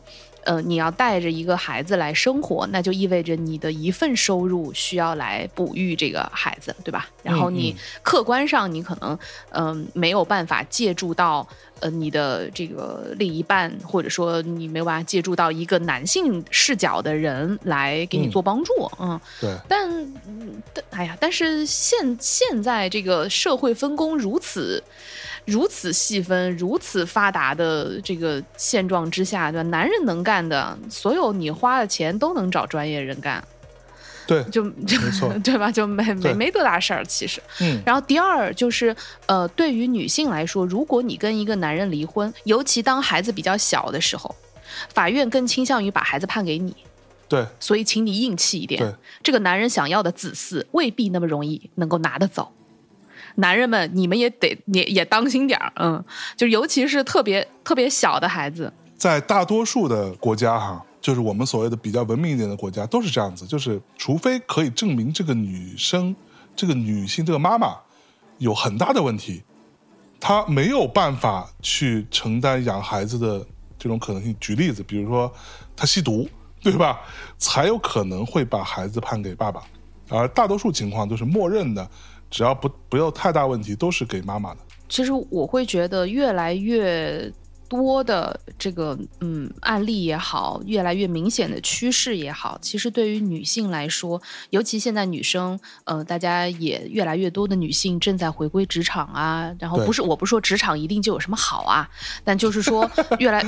呃，你要带着一个孩子来生活，那就意味着你的一份收入需要来哺育这个孩子，对吧？然后你嗯客观上你可能嗯、没有办法借助到呃你的这个另一半，或者说你没有办法借助到一个男性视角的人来给你嗯做帮助，嗯。对，但嗯但哎呀，但是现现在这个社会分工如此如此细分、如此发达的这个现状之下，对吧？男人能干的，所有你花的钱都能找专业人干，对，就就没错 对吧？就没没没多大事儿，其实。嗯然后第二就是，呃，对于女性来说，如果你跟一个男人离婚，尤其当孩子比较小的时候，法院更倾向于把孩子判给你。对，所以请你硬气一对点。这个男人想要的子嗣未必那么容易能够拿得走。男人们，你们也得也也当心点儿，嗯，就尤其是特别特别小的孩子，在大多数的国家哈，就是我们所谓的比较文明一点的国家，都是这样子，就是除非可以证明这个女生、这个女性、这个妈妈有很大的问题，她没有办法去承担养孩子的这种可能性。举例子，比如说她吸毒，对吧？才有可能会把孩子判给爸爸，而大多数情况都是默认的，只要不不要太大问题，都是给妈妈的。其实我会觉得越来越多的这个嗯案例也好，越来越明显的趋势也好，其实对于女性来说，尤其现在女生，呃，大家也越来越多的女性正在回归职场啊。然后不是我不是说职场一定就有什么好啊，但就是说越来。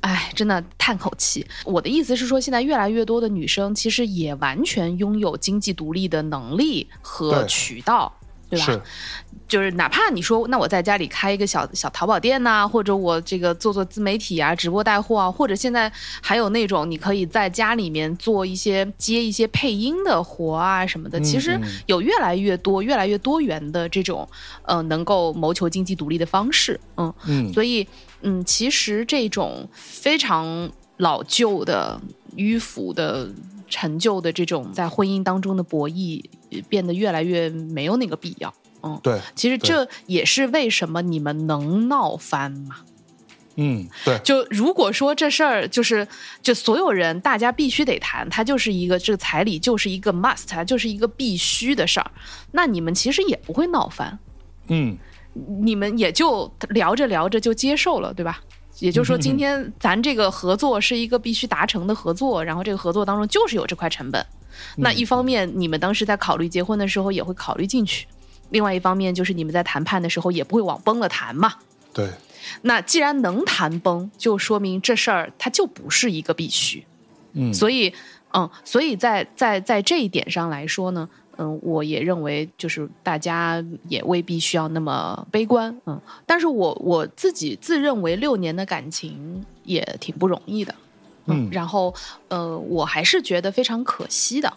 哎，真的叹口气。我的意思是说，现在越来越多的女生其实也完全拥有经济独立的能力和渠道，对吧？是，就是哪怕你说，那我在家里开一个小小淘宝店呐、或者我这个做做自媒体啊、直播带货啊，或者现在还有那种你可以在家里面做一些接一些配音的活啊什么的，其实嗯有越来越多、越来越多元的这种呃能够谋求经济独立的方式，嗯，嗯所以嗯，其实这种非常老旧的、迂腐的。陈旧的这种在婚姻当中的博弈，呃变得越来越没有那个必要。嗯，对，其实这也是为什么你们能闹翻嘛。嗯对，就如果说这事儿就是就所有人大家必须得谈，它就是一个这个彩礼就是一个 must，它就是一个必须的事儿，那你们其实也不会闹翻，嗯你们也就聊着聊着就接受了，对吧？也就是说，今天咱这个合作是一个必须达成的合作，然后这个合作当中就是有这块成本。那一方面，你们当时在考虑结婚的时候也会考虑进去；另外一方面，就是你们在谈判的时候也不会往崩了谈嘛。对，那既然能谈崩，就说明这事儿它就不是一个必须。嗯所以，嗯，所以在在在这一点上来说呢，嗯，我也认为就是大家也未必需要那么悲观，嗯，但是我我自己自认为六年的感情也挺不容易的，嗯然后呃，我还是觉得非常可惜的。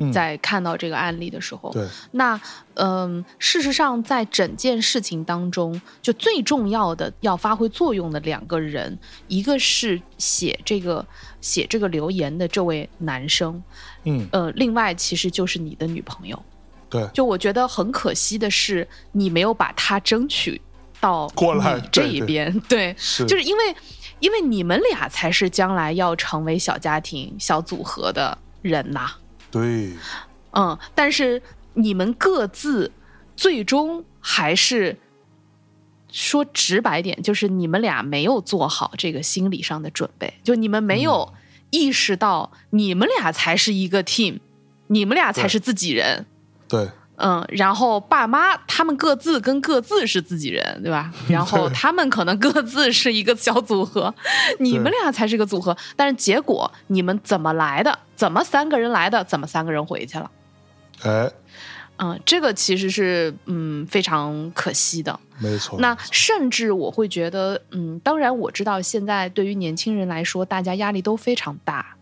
嗯。在看到这个案例的时候，对，那嗯，事实上，在整件事情当中，就最重要的要发挥作用的两个人，一个是写这个写这个留言的这位男生，嗯。呃，另外其实就是你的女朋友。对，就我觉得很可惜的是，你没有把他争取到过来你这一边，对，是。就是因为因为你们俩才是将来要成为小家庭、小组合的人呐、对，嗯，但是你们各自最终还是说直白点，就是你们俩没有做好这个心理上的准备，就你们没有意识到你们俩才是一个 team，你们俩才是自己人。对，嗯，然后爸妈他们各自跟各自是自己人，对吧？然后他们可能各自是一个小组合，你们俩才是个组合。但是结果你们怎么来的？怎么三个人来的？怎么三个人回去了？哎，嗯，这个其实是嗯非常可惜的。没错，那甚至我会觉得，嗯，当然我知道现在对于年轻人来说，大家压力都非常大。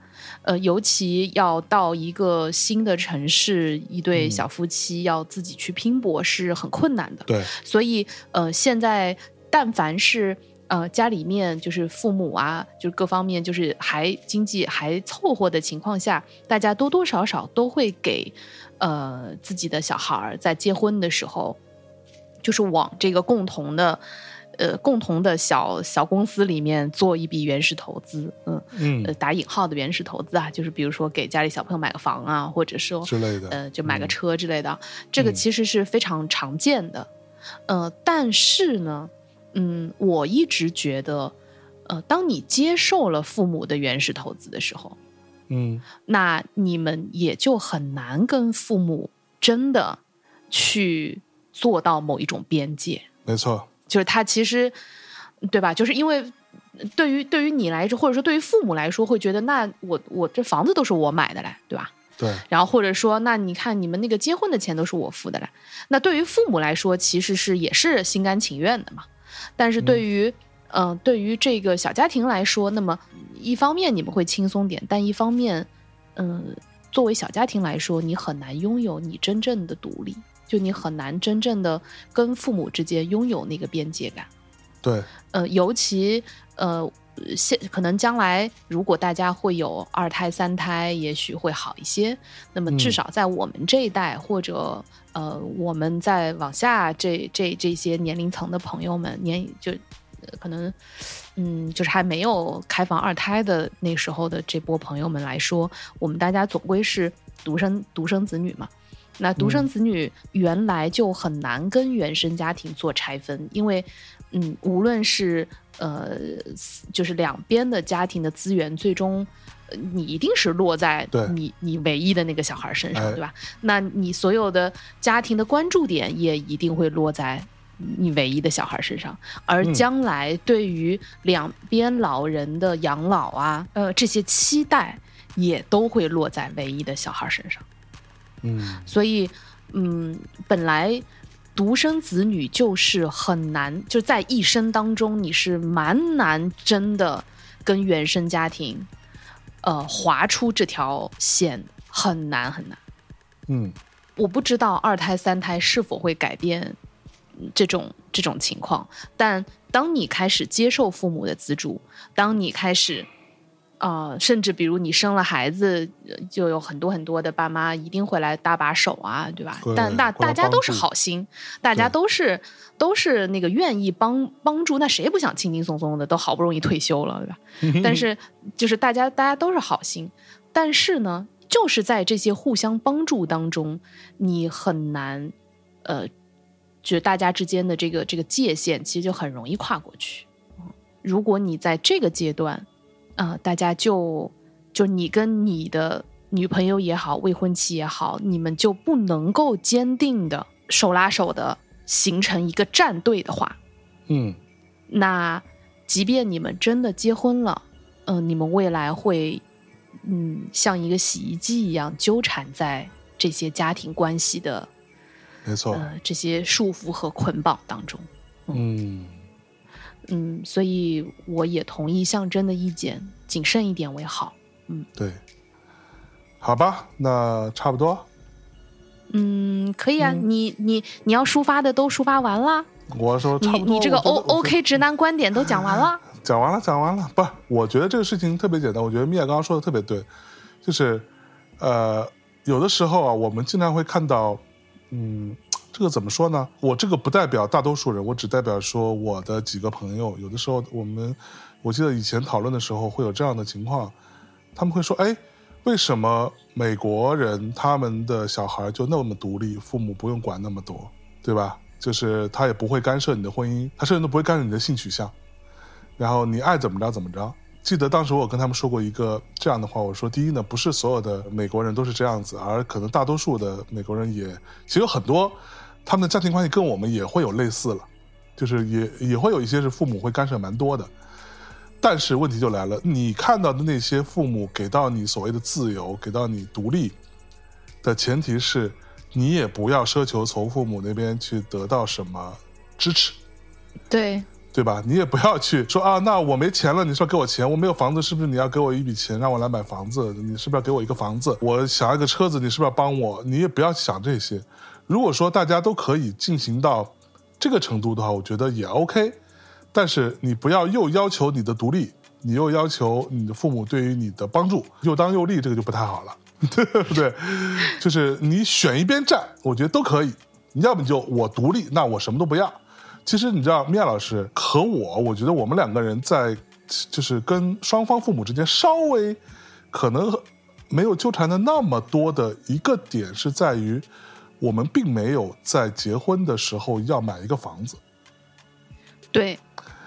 呃，尤其要到一个新的城市，一对小夫妻要自己去拼搏是很困难的。对，所以呃，现在但凡是呃家里面就是父母啊，就是各方面就是还经济还凑合的情况下，大家多多少少都会给呃自己的小孩儿在结婚的时候，就是往这个共同的。呃，共同的小小公司里面做一笔原始投资，嗯，嗯呃，打引号的原始投资啊，就是比如说给家里小朋友买个房啊，或者说之类的，呃，就买个嗯车之类的，这个嗯其实是非常常见的。呃，但是呢，嗯，我一直觉得，呃，当你接受了父母的原始投资的时候，嗯那你们也就很难跟父母真的去做到某一种边界。没错，就是他其实，对吧？就是因为对于对于你来说，或者说对于父母来说，会觉得那我我这房子都是我买的嘞，对吧？对，然后或者说，那你看你们那个结婚的钱都是我付的嘞。那对于父母来说，其实是也是心甘情愿的嘛。但是对于嗯、呃对于这个小家庭来说，那么一方面你们会轻松点，但一方面，嗯、作为小家庭来说，你很难拥有你真正的独立，就你很难真正的跟父母之间拥有那个边界感。对，呃，尤其呃，现可能将来如果大家会有二胎、三胎，也许会好一些。那么至嗯少在我们这一代，或者呃，我们在往下这这这些年龄层的朋友们，年就、呃可能嗯，就是还没有开放二胎的那时候的这波朋友们来说，我们大家总归是独生独生子女嘛。那独生子女原来就很难跟原生家庭做拆分，因为，嗯，无论是呃，就是两边的家庭的资源，最终呃你一定是落在你你唯一的那个小孩身上，哎对吧？那你所有的家庭的关注点也一定会落在你唯一的小孩身上，而嗯将来对于两边老人的养老啊，呃，这些期待也都会落在唯一的小孩身上。嗯所以，嗯，本来独生子女就是很难，就在一生当中你是蛮难真的跟原生家庭，呃，划出这条线，很难很难。嗯我不知道二胎、三胎是否会改变嗯这种这种情况，但当你开始接受父母的资助，当你开始，呃，甚至比如你生了孩子，呃就有很多很多的爸妈一定会来搭把手啊，对吧？对但大大家都是好心，大家都是都是那个愿意帮帮助，那谁不想轻轻松松的？都好不容易退休了，对吧？但是 就是大家大家都是好心，但是呢，就是在这些互相帮助当中，你很难，呃，就大家之间的这个这个界限，其实就很容易跨过去。嗯如果你在这个阶段，啊、大家就就你跟你的女朋友也好，未婚妻也好，你们就不能够坚定的手拉手的形成一个战队的话，嗯。那即便你们真的结婚了，嗯、你们未来会，嗯，像一个洗衣机一样纠缠在这些家庭关系的没错，呃这些束缚和捆绑当中。嗯。嗯，所以我也同意象征的意见，谨慎一点为好。嗯对，好吧，那差不多。嗯，可以啊，嗯你你你要抒发的都抒发完了，我说差你不多，你这个 O 得我觉得 OK 直男观点都讲完了。讲完了，讲完了。不，我觉得这个事情特别简单。我觉得米娅刚刚说的特别对，就是呃，有的时候啊，我们经常会看到，嗯，这个怎么说呢？我这个不代表大多数人，我只代表说我的几个朋友。有的时候我们，我记得以前讨论的时候会有这样的情况，他们会说，哎。为什么美国人他们的小孩就那么独立，父母不用管那么多，对吧？就是他也不会干涉你的婚姻，他甚至都不会干涉你的性取向。然后你爱怎么着怎么着。记得当时我跟他们说过一个这样的话，我说第一呢，不是所有的美国人都是这样子，而可能大多数的美国人也其实有很多他们的家庭关系跟我们也会有类似了，就是也也会有一些是父母会干涉蛮多的。但是问题就来了，你看到的那些父母给到你所谓的自由，给到你独立的前提是，你也不要奢求从父母那边去得到什么支持。对，对吧？你也不要去说啊，那我没钱了，你说给我钱，我没有房子，是不是你要给我一笔钱让我来买房子？你是不是要给我一个房子？我想要一个车子，你是不是要帮我？你也不要想这些。如果说大家都可以进行到这个程度的话，我觉得也 OK。但是你不要又要求你的独立，你又要求你的父母对于你的帮助，又当又立，这个就不太好了，对不对？就是你选一边站，我觉得都可以。你要么就我独立，那我什么都不要。其实你知道，米娅老师和我，我觉得我们两个人在就是跟双方父母之间稍微可能没有纠缠的那么多的一个点是在于，我们并没有在结婚的时候要买一个房子，对，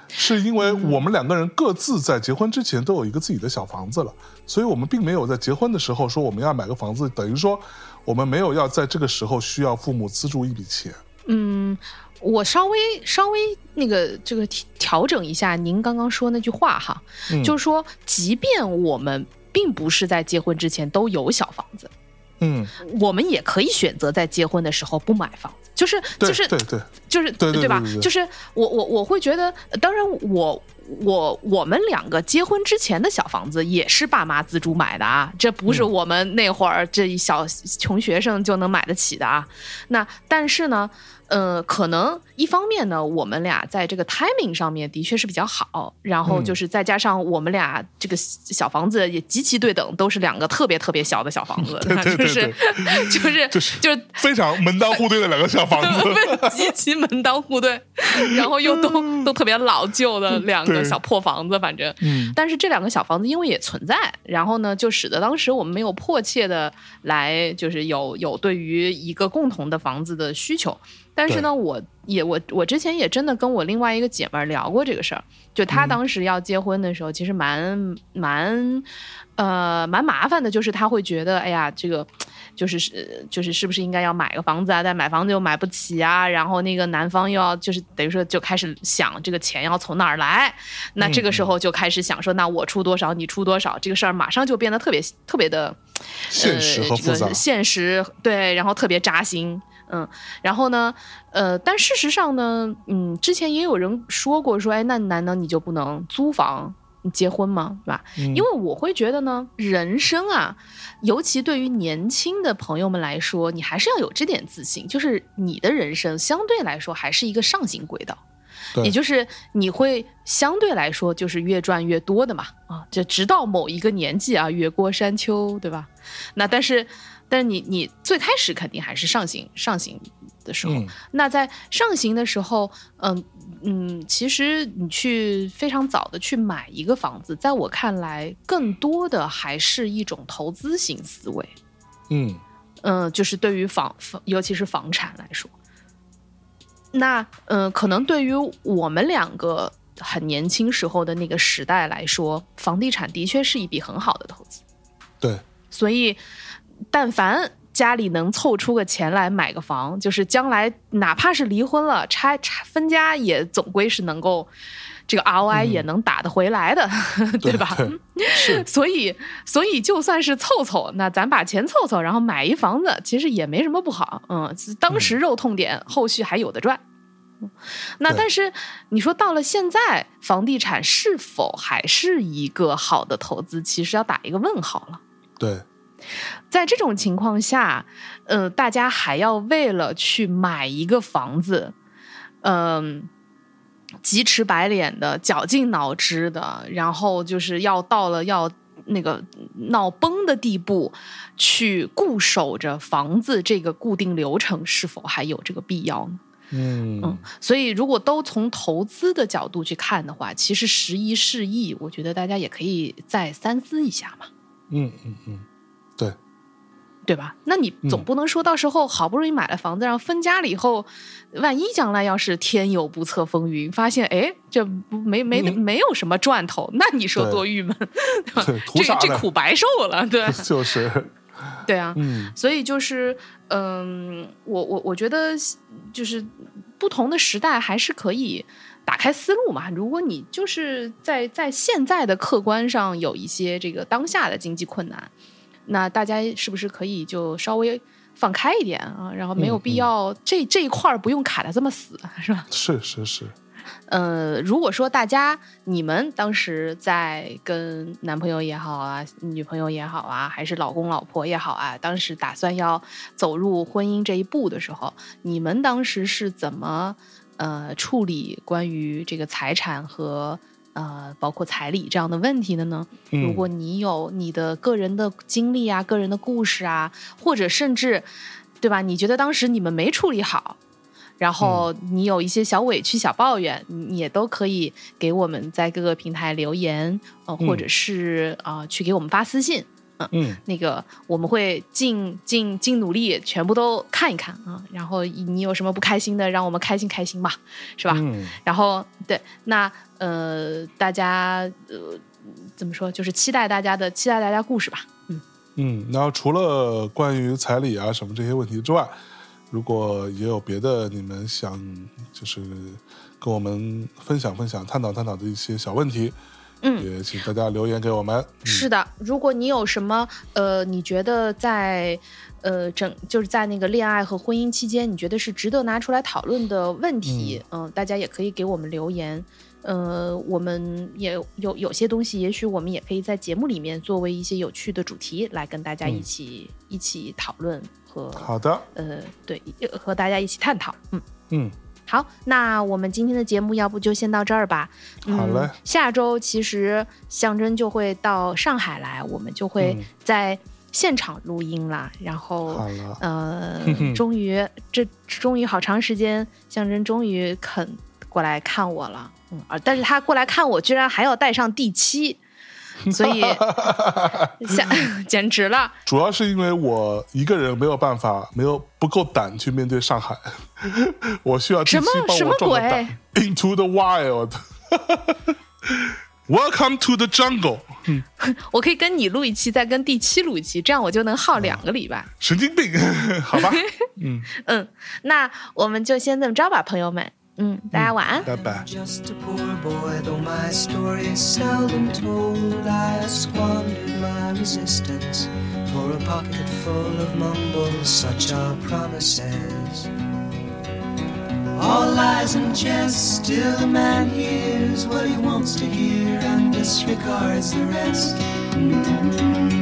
是因为我们两个人各自在结婚之前都有一个自己的小房子了，所以我们并没有在结婚的时候说我们要买个房子，等于说我们没有要在这个时候需要父母资助一笔钱。嗯，我稍微稍微那个这个调调整一下您刚刚说那句话哈，嗯。就是说，即便我们并不是在结婚之前都有小房子，嗯，我们也可以选择在结婚的时候不买房子，就是就是对对，就是对对吧？就是我我我会觉得，呃当然我我我们两个结婚之前的小房子也是爸妈自主买的啊，这不是嗯。我们那会儿这一小穷学生就能买得起的啊。那但是呢，呃，可能一方面呢，我们俩在这个 timing 上面的确是比较好，然后嗯。就是再加上我们俩这个小房子也极其对等，都是两个特别特别小的小房子，对对就是对。就是就是就是非常门当户对的两个小房子。极其门当户对，然后又都都特别老旧的两个小破房子，反正，嗯。但是这两个小房子因为也存在，然后呢，就使得当时我们没有迫切的来，就是有有对于一个共同的房子的需求。但是呢，我也我我之前也真的跟我另外一个姐们儿聊过这个事儿，就她当时要结婚的时候，其实蛮蛮呃蛮麻烦的，就是她会觉得，哎呀，这个就是是就是是不是应该要买个房子啊？但买房子又买不起啊，然后那个男方又要就是等于说就开始想这个钱要从哪儿来，那这个时候就开始想说，那我出多少，你出多少，这个事儿马上就变得特别特别的现实和复杂呃这个，现实对，然后特别扎心嗯，然后呢，呃，但事实上呢，嗯，之前也有人说过说，哎，那难道你就不能租房结婚吗？对吧？嗯因为我会觉得呢，人生啊，尤其对于年轻的朋友们来说，你还是要有这点自信，就是你的人生相对来说还是一个上行轨道。也就是你会相对来说就是越赚越多的嘛，啊，就直到某一个年纪啊，越过山丘，对吧？那但是，但是你你最开始肯定还是上行上行的时候，嗯。那在上行的时候，嗯嗯，其实你去非常早的去买一个房子，在我看来，更多的还是一种投资型思维，嗯。嗯，就是对于房房，尤其是房产来说，那嗯、呃可能对于我们两个很年轻时候的那个时代来说，房地产的确是一笔很好的投资。对，所以，但凡家里能凑出个钱来买个房，就是将来哪怕是离婚了、拆拆分家，也总归是能够这个 ROI 也能打得回来的，对吧？对是 所以，所以就算是凑凑，那咱把钱凑凑，然后买一房子，其实也没什么不好。嗯，当时肉痛点，后续还有的赚。嗯那但是你说到了现在，房地产是否还是一个好的投资？其实要打一个问号了。对，在这种情况下，呃，大家还要为了去买一个房子，嗯、急赤白脸的、绞尽脑汁的，然后就是要到了要那个闹崩的地步，去固守着房子这个固定流程，是否还有这个必要呢？嗯嗯，所以如果都从投资的角度去看的话，其实时移世易，我觉得大家也可以再三思一下嘛。嗯嗯嗯，对，对吧？那你总不能说到时候好不容易买了房子，然后分家了以后，万一将来要是天有不测风云，发现哎这不没没嗯。没有什么赚头，那你说多郁闷，对。吧？这这苦白受了，对。就是，对啊。嗯。所以就是，嗯，我我我觉得就是不同的时代还是可以打开思路嘛。如果你就是在在现在的客观上有一些这个当下的经济困难，那大家是不是可以就稍微放开一点啊？然后没有嗯必要、这这一块儿不用卡的这么死，是吧？是是是，呃，如果说大家你们当时在跟男朋友也好啊，女朋友也好啊，还是老公老婆也好啊，当时打算要走入婚姻这一步的时候，你们当时是怎么呃处理关于这个财产和呃包括彩礼这样的问题的呢？嗯如果你有你的个人的经历啊、个人的故事啊，或者甚至对吧？你觉得当时你们没处理好，然后你有一些小委屈、小抱怨，你也都可以给我们在各个平台留言，呃，嗯或者是啊、呃去给我们发私信。嗯那个我们会尽尽尽努力，全部都看一看啊。然后你有什么不开心的，让我们开心开心吧，是吧？嗯然后对，那呃，大家呃怎么说，就是期待大家的期待大家故事吧。嗯，嗯，然后除了关于彩礼啊什么这些问题之外，如果也有别的你们想就是跟我们分享分享、探讨探讨的一些小问题，嗯也请大家留言给我们。嗯是的，如果你有什么呃，你觉得在呃整就是在那个恋爱和婚姻期间，你觉得是值得拿出来讨论的问题，嗯、大家也可以给我们留言。呃，我们也有有些东西，也许我们也可以在节目里面作为一些有趣的主题来跟大家一起、一起讨论和好的，呃，对，和大家一起探讨。嗯，嗯，好，那我们今天的节目要不就先到这儿吧。嗯、好嘞下周其实象征就会到上海来，我们就会嗯在现场录音啦。然后，呃终于这终于好长时间，象征终于肯过来看我了。嗯，啊，但是他过来看我，居然还要带上第七，所以 下简直了。主要是因为我一个人没有办法，没有不够胆去面对上海，我需要第什么七帮什么我壮个鬼胆。Into the wild。Welcome to the jungle。嗯我可以跟你录一期，再跟第七录一期，这样我就能耗两个礼拜。神经病，好吧？嗯，嗯，那我们就先这么着吧，朋友们。嗯，大家晚安。拜拜。 Just a poor boy, though my story is seldom told. I have squandered my resistance for a pocket full of mumbles, such are promises. All lies and jest, still a man hears what he wants to hear and disregards the rest. When